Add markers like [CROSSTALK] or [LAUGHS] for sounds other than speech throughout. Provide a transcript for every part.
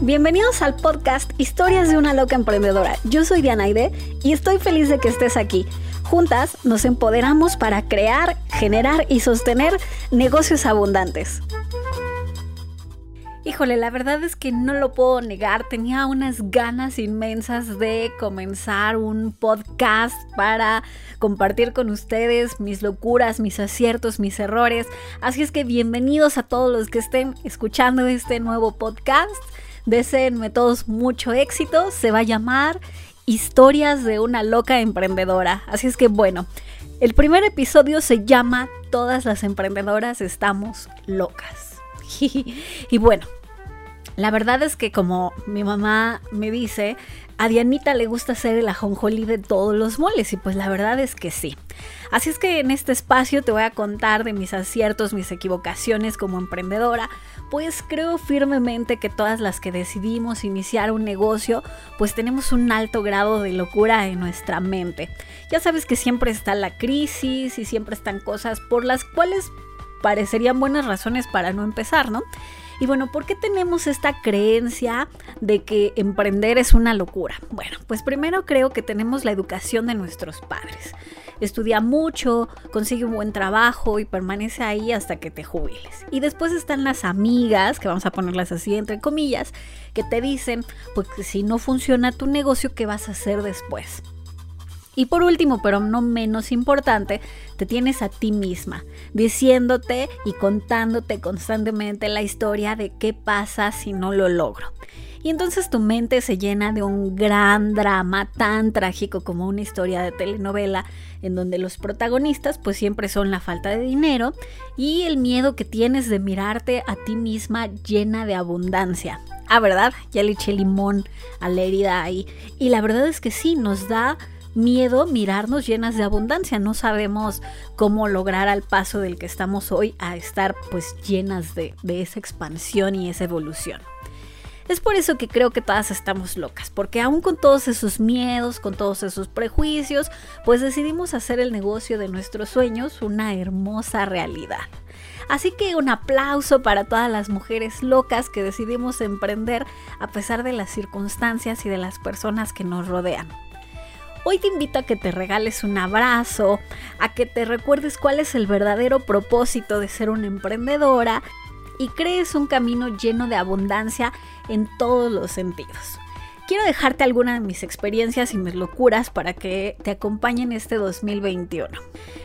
Bienvenidos al podcast Historias de una loca emprendedora. Yo soy Dianaide y estoy feliz de que estés aquí. Juntas nos empoderamos para crear, generar y sostener negocios abundantes. Híjole, la verdad es que no lo puedo negar, tenía unas ganas inmensas de comenzar un podcast para compartir con ustedes mis locuras, mis aciertos, mis errores. Así es que bienvenidos a todos los que estén escuchando este nuevo podcast. Deseenme todos mucho éxito. Se va a llamar Historias de una loca emprendedora. Así es que bueno, el primer episodio se llama Todas las emprendedoras estamos locas. [LAUGHS] y bueno, la verdad es que como mi mamá me dice, a Dianita le gusta hacer el ajonjolí de todos los moles y pues la verdad es que sí. Así es que en este espacio te voy a contar de mis aciertos, mis equivocaciones como emprendedora, pues creo firmemente que todas las que decidimos iniciar un negocio, pues tenemos un alto grado de locura en nuestra mente. Ya sabes que siempre está la crisis y siempre están cosas por las cuales parecerían buenas razones para no empezar, ¿no? Y bueno, ¿por qué tenemos esta creencia de que emprender es una locura? Bueno, pues primero creo que tenemos la educación de nuestros padres. Estudia mucho, consigue un buen trabajo y permanece ahí hasta que te jubiles. Y después están las amigas, que vamos a ponerlas así entre comillas, que te dicen, pues si no funciona tu negocio, ¿qué vas a hacer después? Y por último, pero no menos importante, te tienes a ti misma, diciéndote y contándote constantemente la historia de qué pasa si no lo logro. Y entonces tu mente se llena de un gran drama tan trágico como una historia de telenovela en donde los protagonistas pues siempre son la falta de dinero y el miedo que tienes de mirarte a ti misma llena de abundancia. Ah, ¿verdad? Ya le eché limón a la herida ahí. Y la verdad es que sí, nos da miedo mirarnos llenas de abundancia. No sabemos cómo lograr al paso del que estamos hoy a estar pues llenas de, de esa expansión y esa evolución. Es por eso que creo que todas estamos locas, porque aún con todos esos miedos, con todos esos prejuicios, pues decidimos hacer el negocio de nuestros sueños una hermosa realidad. Así que un aplauso para todas las mujeres locas que decidimos emprender a pesar de las circunstancias y de las personas que nos rodean. Hoy te invito a que te regales un abrazo, a que te recuerdes cuál es el verdadero propósito de ser una emprendedora y crees un camino lleno de abundancia en todos los sentidos. Quiero dejarte algunas de mis experiencias y mis locuras para que te acompañen este 2021.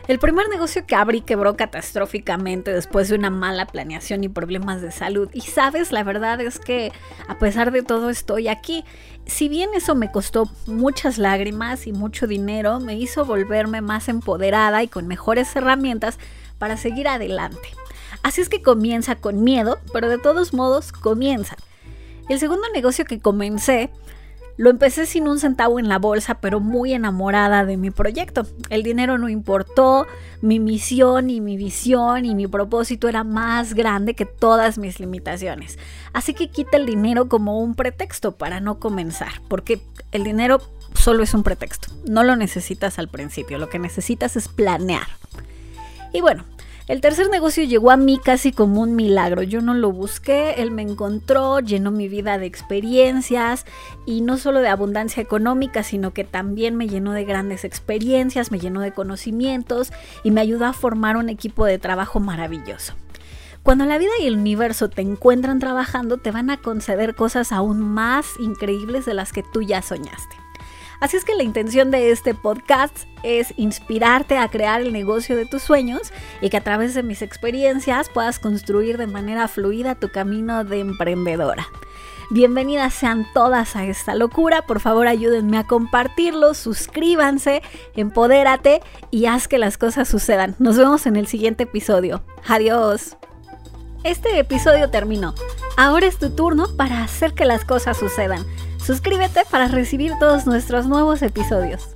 El primer negocio que abrí quebró catastróficamente después de una mala planeación y problemas de salud. Y sabes, la verdad es que a pesar de todo estoy aquí. Si bien eso me costó muchas lágrimas y mucho dinero, me hizo volverme más empoderada y con mejores herramientas para seguir adelante. Así es que comienza con miedo, pero de todos modos comienza. El segundo negocio que comencé lo empecé sin un centavo en la bolsa, pero muy enamorada de mi proyecto. El dinero no importó, mi misión y mi visión y mi propósito era más grande que todas mis limitaciones. Así que quita el dinero como un pretexto para no comenzar, porque el dinero solo es un pretexto. No lo necesitas al principio, lo que necesitas es planear. Y bueno, el tercer negocio llegó a mí casi como un milagro. Yo no lo busqué, él me encontró, llenó mi vida de experiencias y no solo de abundancia económica, sino que también me llenó de grandes experiencias, me llenó de conocimientos y me ayudó a formar un equipo de trabajo maravilloso. Cuando la vida y el universo te encuentran trabajando, te van a conceder cosas aún más increíbles de las que tú ya soñaste. Así es que la intención de este podcast es inspirarte a crear el negocio de tus sueños y que a través de mis experiencias puedas construir de manera fluida tu camino de emprendedora. Bienvenidas sean todas a esta locura. Por favor, ayúdenme a compartirlo, suscríbanse, empodérate y haz que las cosas sucedan. Nos vemos en el siguiente episodio. Adiós. Este episodio terminó. Ahora es tu turno para hacer que las cosas sucedan. Suscríbete para recibir todos nuestros nuevos episodios.